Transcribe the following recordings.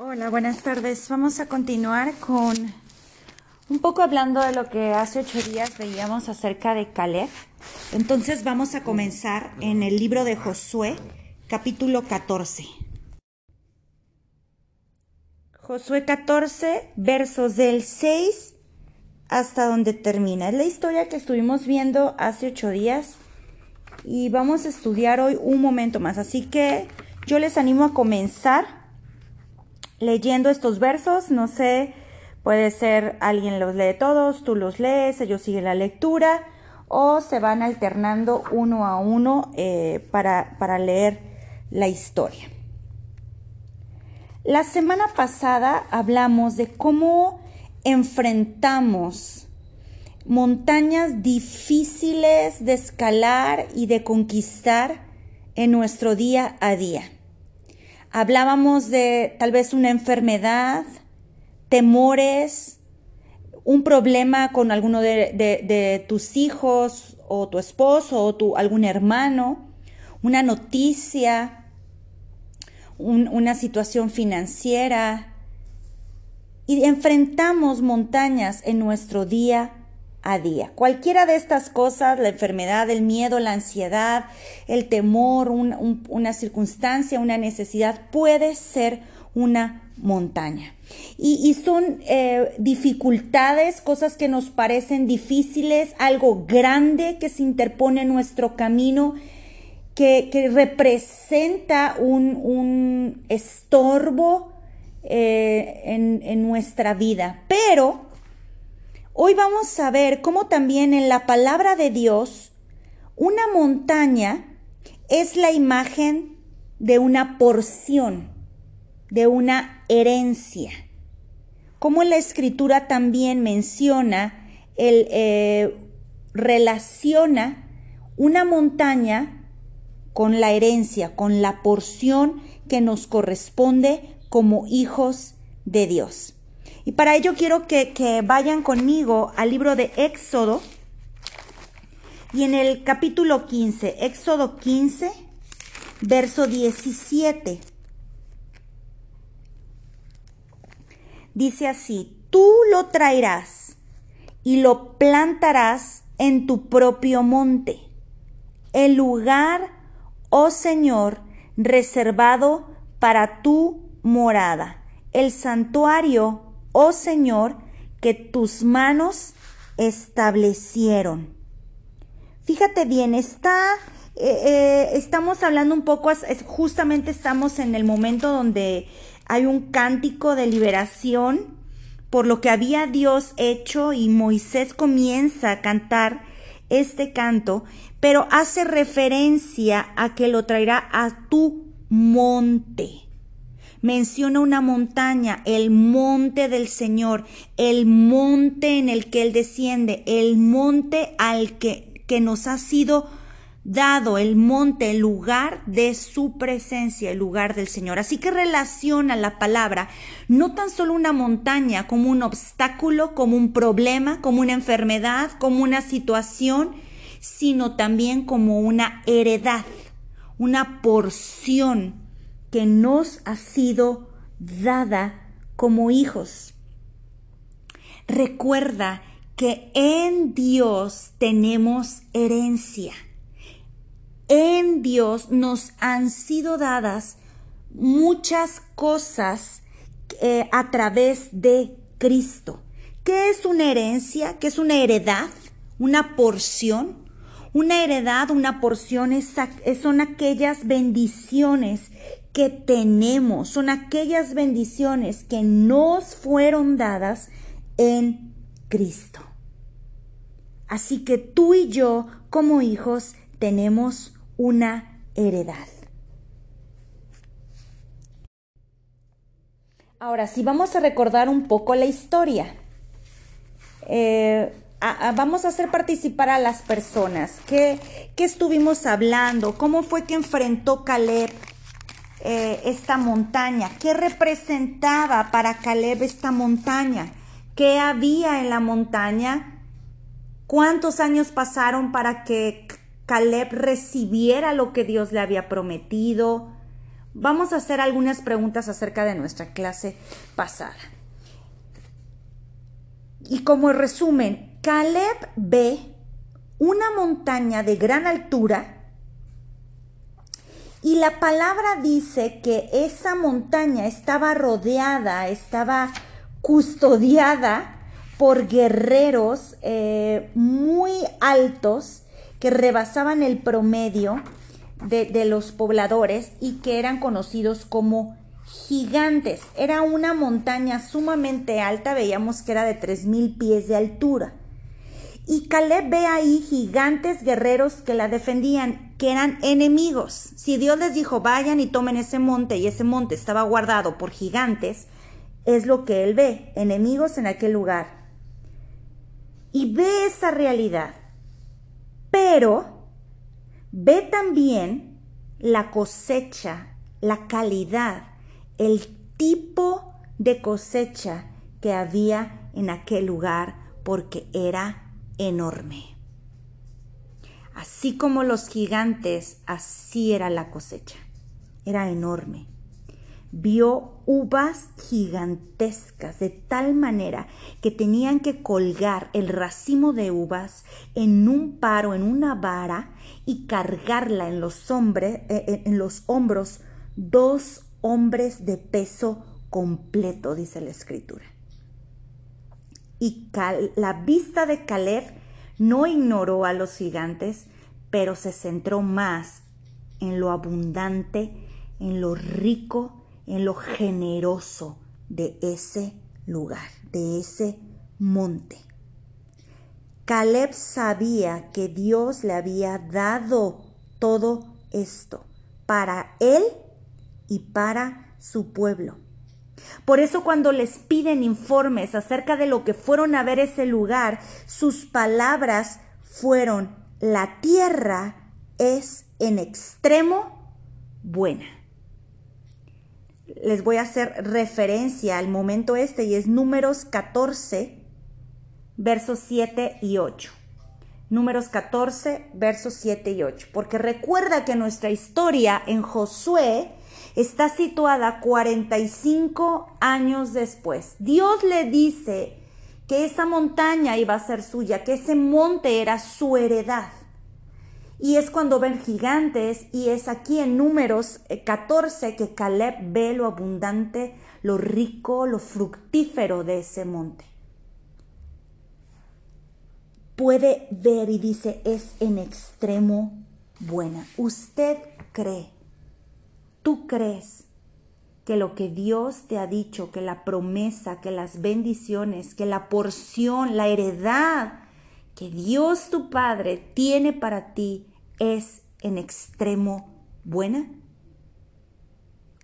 Hola, buenas tardes. Vamos a continuar con un poco hablando de lo que hace ocho días veíamos acerca de Caleb. Entonces vamos a comenzar en el libro de Josué, capítulo 14. Josué 14, versos del 6 hasta donde termina. Es la historia que estuvimos viendo hace ocho días y vamos a estudiar hoy un momento más. Así que yo les animo a comenzar leyendo estos versos. No sé, puede ser alguien los lee todos, tú los lees, ellos siguen la lectura o se van alternando uno a uno eh, para, para leer la historia. La semana pasada hablamos de cómo enfrentamos montañas difíciles de escalar y de conquistar en nuestro día a día. Hablábamos de tal vez una enfermedad, temores, un problema con alguno de, tus hijos o tu esposo o tu, algún hermano, una noticia, una situación financiera. Y enfrentamos montañas en nuestro día a día. Cualquiera de estas cosas, la enfermedad, el miedo, la ansiedad, el temor, una circunstancia, una necesidad, puede ser una montaña. Y, son eh, dificultades, cosas que nos parecen difíciles, algo grande que se interpone en nuestro camino, que, representa un, estorbo eh, en, en nuestra vida. Pero Hoy vamos a ver cómo también en la palabra de Dios una montaña es la imagen de una porción, de una herencia. Como la escritura también menciona, el, eh, relaciona una montaña con la herencia, con la porción que nos corresponde como hijos de Dios. Y para ello quiero que, vayan conmigo al libro de Éxodo. Y en el capítulo 15, Éxodo 15, verso 17. Dice así, tú lo traerás y lo plantarás en tu propio monte, el lugar, oh Señor, reservado para tu morada, el santuario oh Señor, que tus manos establecieron. Fíjate bien, está, eh, eh, estamos hablando un poco, justamente estamos en el momento donde hay un cántico de liberación por lo que había Dios hecho y Moisés comienza a cantar este canto, pero hace referencia a que lo traerá a tu monte menciona una montaña, el monte del Señor, el monte en el que Él desciende, el monte al que, que nos ha sido dado, el monte, el lugar de su presencia, el lugar del Señor. Así que relaciona la palabra no tan solo una montaña como un obstáculo, como un problema, como una enfermedad, como una situación, sino también como una heredad, una porción que nos ha sido dada como hijos. Recuerda que en Dios tenemos herencia. En Dios nos han sido dadas muchas cosas eh, a través de Cristo. ¿Qué es una herencia? ¿Qué es una heredad? ¿Una porción? Una heredad, una porción son aquellas bendiciones que tenemos, son aquellas bendiciones que nos fueron dadas en Cristo. Así que tú y yo, como hijos, tenemos una heredad. Ahora, si vamos a recordar un poco la historia, eh, vamos a hacer participar a las personas. ¿Qué, ¿Qué estuvimos hablando? ¿Cómo fue que enfrentó Caleb eh, esta montaña? ¿Qué representaba para Caleb esta montaña? ¿Qué había en la montaña? ¿Cuántos años pasaron para que Caleb recibiera lo que Dios le había prometido? Vamos a hacer algunas preguntas acerca de nuestra clase pasada. Y como resumen, Caleb ve una montaña de gran altura y la palabra dice que esa montaña estaba rodeada, estaba custodiada por guerreros eh, muy altos que rebasaban el promedio de, de, los pobladores y que eran conocidos como gigantes. Era una montaña sumamente alta, veíamos que era de 3.000 pies de altura. Y Caleb ve ahí gigantes guerreros que la defendían, que eran enemigos. Si Dios les dijo, vayan y tomen ese monte, y ese monte estaba guardado por gigantes, es lo que él ve, enemigos en aquel lugar. Y ve esa realidad. Pero ve también la cosecha, la calidad, el tipo de cosecha que había en aquel lugar, porque era enorme. Así como los gigantes, así era la cosecha. Era enorme. Vio uvas gigantescas de tal manera que tenían que colgar el racimo de uvas en un paro, en una vara, y cargarla en los, eh, eh, en los hombros dos hombres de peso completo, dice la escritura. Y la vista de Caleb no ignoró a los gigantes, pero se centró más en lo abundante, en lo rico, en lo generoso de ese lugar, de ese monte. Caleb sabía que Dios le había dado todo esto para él y para su pueblo. Por eso cuando les piden informes acerca de lo que fueron a ver ese lugar, sus palabras fueron, la tierra es en extremo buena. Les voy a hacer referencia al momento este y es números 14, versos 7 y 8. Números 14, versos 7 y 8. Porque recuerda que nuestra historia en Josué está situada 45 años después. Dios le dice que esa montaña iba a ser suya, que ese monte era su heredad. Y es cuando ven gigantes y es aquí en números 14 que Caleb ve lo abundante, lo rico, lo fructífero de ese monte. Puede ver y dice, es en extremo buena. Usted cree tú crees que lo que Dios te ha dicho, que la promesa, que las bendiciones, que la porción, la heredad que Dios tu Padre tiene para ti es en extremo buena?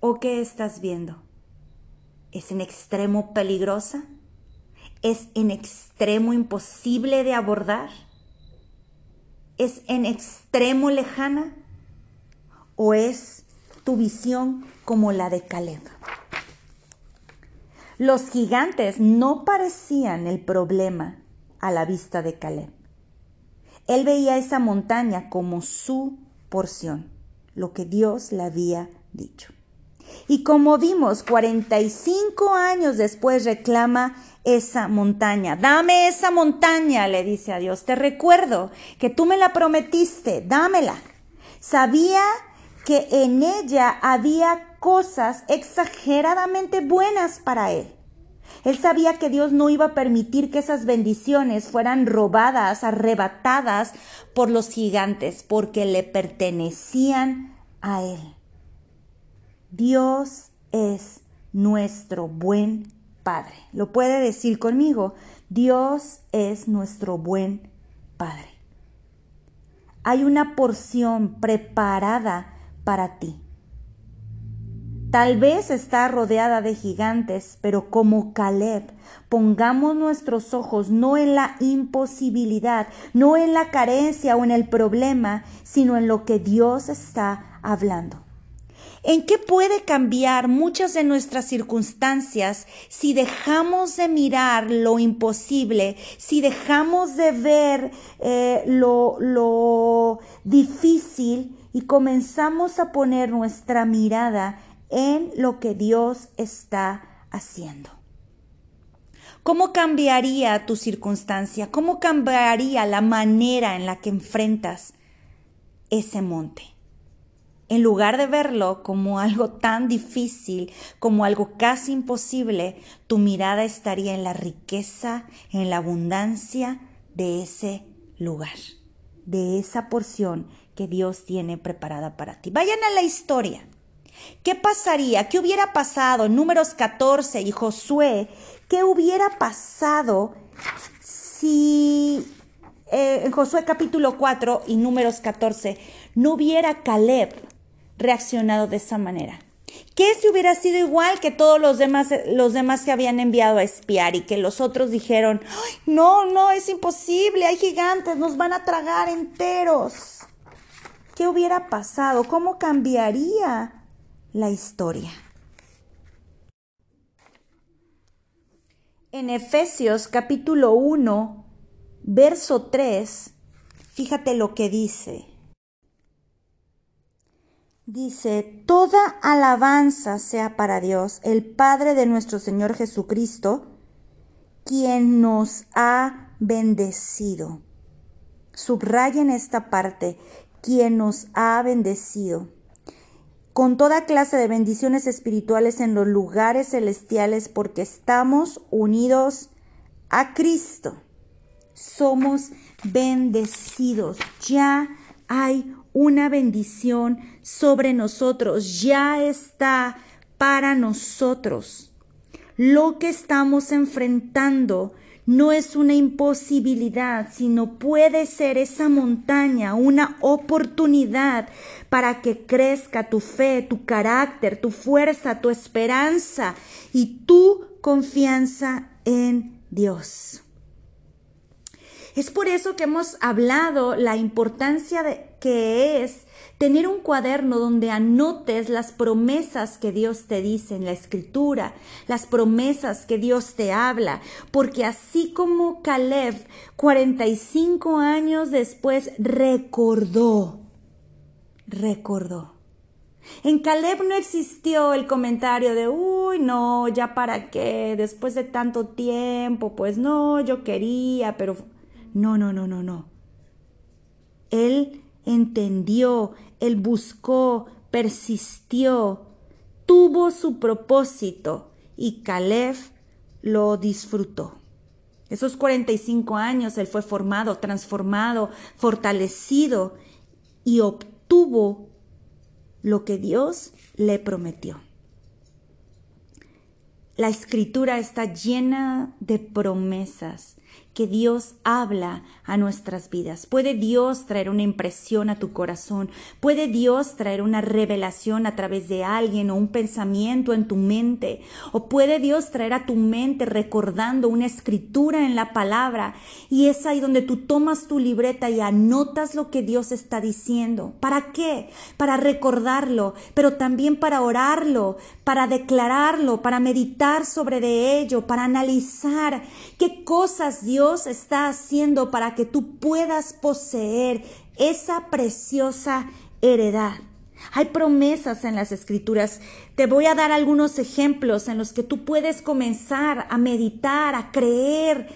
¿O qué estás viendo? ¿Es en extremo peligrosa? ¿Es en extremo imposible de abordar? ¿Es en extremo lejana? ¿O es tu visión como la de Caleb. Los gigantes no parecían el problema a la vista de Caleb. Él veía esa montaña como su porción, lo que Dios le había dicho. Y como vimos, 45 años después reclama esa montaña. Dame esa montaña, le dice a Dios. Te recuerdo que tú me la prometiste, dámela. Sabía que en ella había cosas exageradamente buenas para él. Él sabía que Dios no iba a permitir que esas bendiciones fueran robadas, arrebatadas por los gigantes, porque le pertenecían a Él. Dios es nuestro buen Padre. ¿Lo puede decir conmigo? Dios es nuestro buen Padre. Hay una porción preparada para ti. Tal vez está rodeada de gigantes, pero como Caleb, pongamos nuestros ojos no en la imposibilidad, no en la carencia o en el problema, sino en lo que Dios está hablando. ¿En qué puede cambiar muchas de nuestras circunstancias si dejamos de mirar lo imposible, si dejamos de ver eh, lo, lo difícil y comenzamos a poner nuestra mirada en lo que Dios está haciendo. ¿Cómo cambiaría tu circunstancia? ¿Cómo cambiaría la manera en la que enfrentas ese monte? En lugar de verlo como algo tan difícil, como algo casi imposible, tu mirada estaría en la riqueza, en la abundancia de ese lugar, de esa porción que Dios tiene preparada para ti. Vayan a la historia. ¿Qué pasaría? ¿Qué hubiera pasado en números 14 y Josué? ¿Qué hubiera pasado si eh, en Josué capítulo 4 y números 14 no hubiera Caleb reaccionado de esa manera? ¿Qué si hubiera sido igual que todos los demás, los demás que habían enviado a espiar y que los otros dijeron, no, no, es imposible, hay gigantes, nos van a tragar enteros? ¿Qué hubiera pasado? ¿Cómo cambiaría la historia. En Efesios capítulo 1, verso 3, fíjate lo que dice. Dice, toda alabanza sea para Dios, el Padre de nuestro Señor Jesucristo, quien nos ha bendecido. Subrayen esta parte, quien nos ha bendecido con toda clase de bendiciones espirituales en los lugares celestiales porque estamos unidos a Cristo. Somos bendecidos. Ya hay una bendición sobre nosotros. Ya está para nosotros. Lo que estamos enfrentando no es una imposibilidad, sino puede ser esa montaña, una oportunidad para que crezca tu fe, tu carácter, tu fuerza, tu esperanza y tu confianza en Dios. Es por eso que hemos hablado la importancia de que es tener un cuaderno donde anotes las promesas que Dios te dice en la escritura, las promesas que Dios te habla, porque así como Caleb 45 años después recordó, recordó. En Caleb no existió el comentario de, uy, no, ya para qué, después de tanto tiempo, pues no, yo quería, pero no, no, no, no, no. Él entendió, él buscó, persistió, tuvo su propósito y Caleb lo disfrutó. Esos 45 años él fue formado, transformado, fortalecido y obtuvo lo que Dios le prometió. La escritura está llena de promesas que Dios habla a nuestras vidas. Puede Dios traer una impresión a tu corazón. Puede Dios traer una revelación a través de alguien o un pensamiento en tu mente. O puede Dios traer a tu mente recordando una escritura en la palabra. Y es ahí donde tú tomas tu libreta y anotas lo que Dios está diciendo. ¿Para qué? Para recordarlo, pero también para orarlo, para declararlo, para meditar sobre de ello, para analizar qué cosas Dios está haciendo para que tú puedas poseer esa preciosa heredad. Hay promesas en las escrituras. Te voy a dar algunos ejemplos en los que tú puedes comenzar a meditar, a creer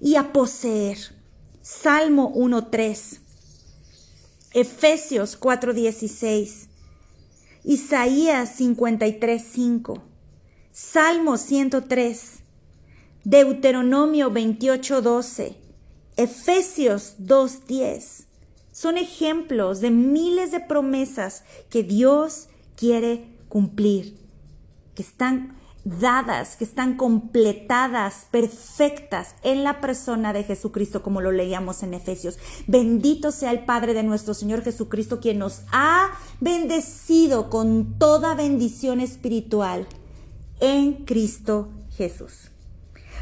y a poseer. Salmo 1.3, Efesios 4.16, Isaías 53.5, Salmo 103, Deuteronomio 28:12, Efesios 2:10. Son ejemplos de miles de promesas que Dios quiere cumplir, que están dadas, que están completadas, perfectas en la persona de Jesucristo, como lo leíamos en Efesios. Bendito sea el Padre de nuestro Señor Jesucristo, quien nos ha bendecido con toda bendición espiritual en Cristo Jesús.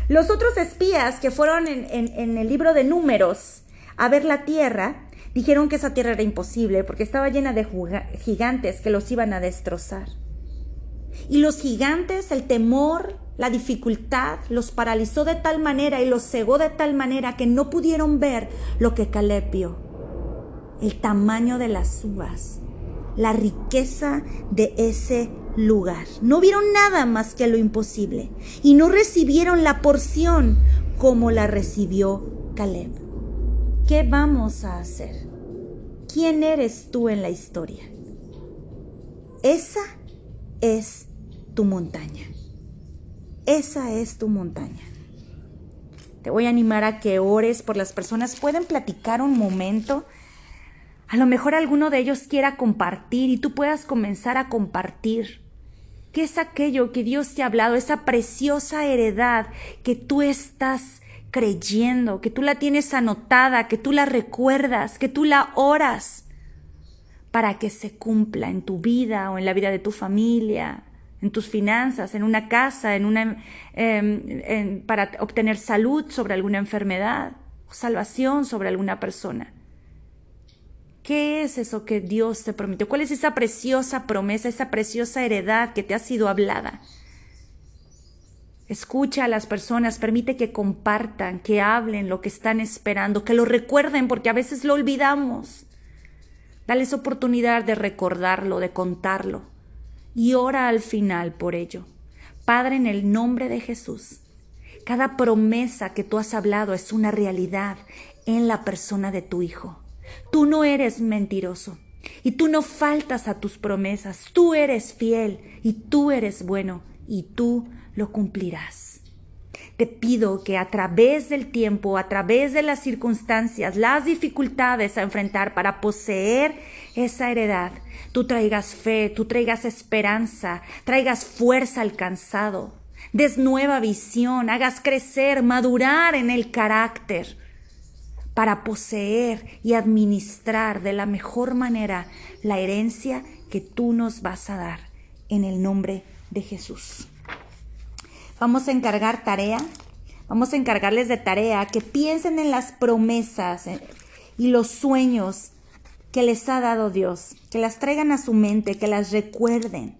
Los otros espías que fueron en, el libro de números a ver la tierra, dijeron que esa tierra era imposible porque estaba llena de gigantes que los iban a destrozar. Y los gigantes, el temor, la dificultad, los paralizó de tal manera y los cegó de tal manera que no pudieron ver lo que Caleb vio. El tamaño de las uvas, la riqueza de ese lugar. No vieron nada más que lo imposible y no recibieron la porción como la recibió Caleb. ¿Qué vamos a hacer? ¿Quién eres tú en la historia? Esa es tu montaña. Esa es tu montaña. Te voy a animar a que ores por las personas. Pueden platicar un momento. A lo mejor alguno de ellos quiera compartir y tú puedas comenzar a compartir. ¿Qué es aquello que Dios te ha hablado? Esa preciosa heredad que tú estás creyendo, que tú la tienes anotada, que tú la recuerdas, que tú la oras para que se cumpla en tu vida o en la vida de tu familia, en tus finanzas, en una casa, en una, em, para obtener salud sobre alguna enfermedad, salvación sobre alguna persona. ¿Qué es eso que Dios te prometió? ¿Cuál es esa preciosa promesa, esa preciosa heredad que te ha sido hablada? Escucha a las personas, permite que compartan, que hablen lo que están esperando, que lo recuerden, porque a veces lo olvidamos. Dales oportunidad de recordarlo, de contarlo y ora al final por ello. Padre, en el nombre de Jesús, cada promesa que tú has hablado es una realidad en la persona de tu Hijo. Tú no eres mentiroso y tú no faltas a tus promesas. Tú eres fiel y tú eres bueno y tú lo cumplirás. Te pido que a través del tiempo, a través de las circunstancias, las dificultades a enfrentar para poseer esa heredad, tú traigas fe, tú traigas esperanza, traigas fuerza al cansado, des nueva visión, hagas crecer, madurar en el carácter para poseer y administrar de la mejor manera la herencia que tú nos vas a dar en el nombre de Jesús. Vamos a encargar tarea, vamos a encargarles de tarea que piensen en las promesas eh, y los sueños que les ha dado Dios, que las traigan a su mente, que las recuerden.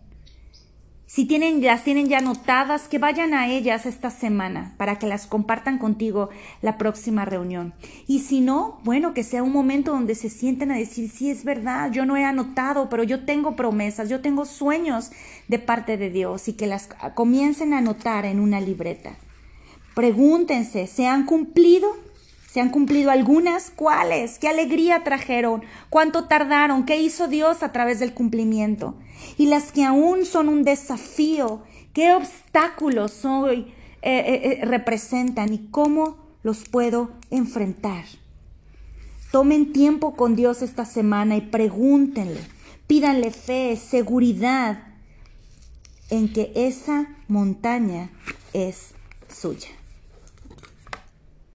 Si tienen, las tienen ya anotadas, que vayan a ellas esta semana para que las compartan contigo la próxima reunión. Y si no, bueno, que sea un momento donde se sienten a decir, sí, es verdad, yo no he anotado, pero yo tengo promesas, yo tengo sueños de parte de Dios y que las comiencen a anotar en una libreta. Pregúntense, ¿se han cumplido? ¿Se han cumplido algunas? ¿Cuáles? ¿Qué alegría trajeron? ¿Cuánto tardaron? ¿Qué hizo Dios a través del cumplimiento? Y las que aún son un desafío, ¿qué obstáculos hoy eh, eh, eh, representan y cómo los puedo enfrentar? Tomen tiempo con Dios esta semana y pregúntenle, pídanle fe, seguridad en que esa montaña es suya.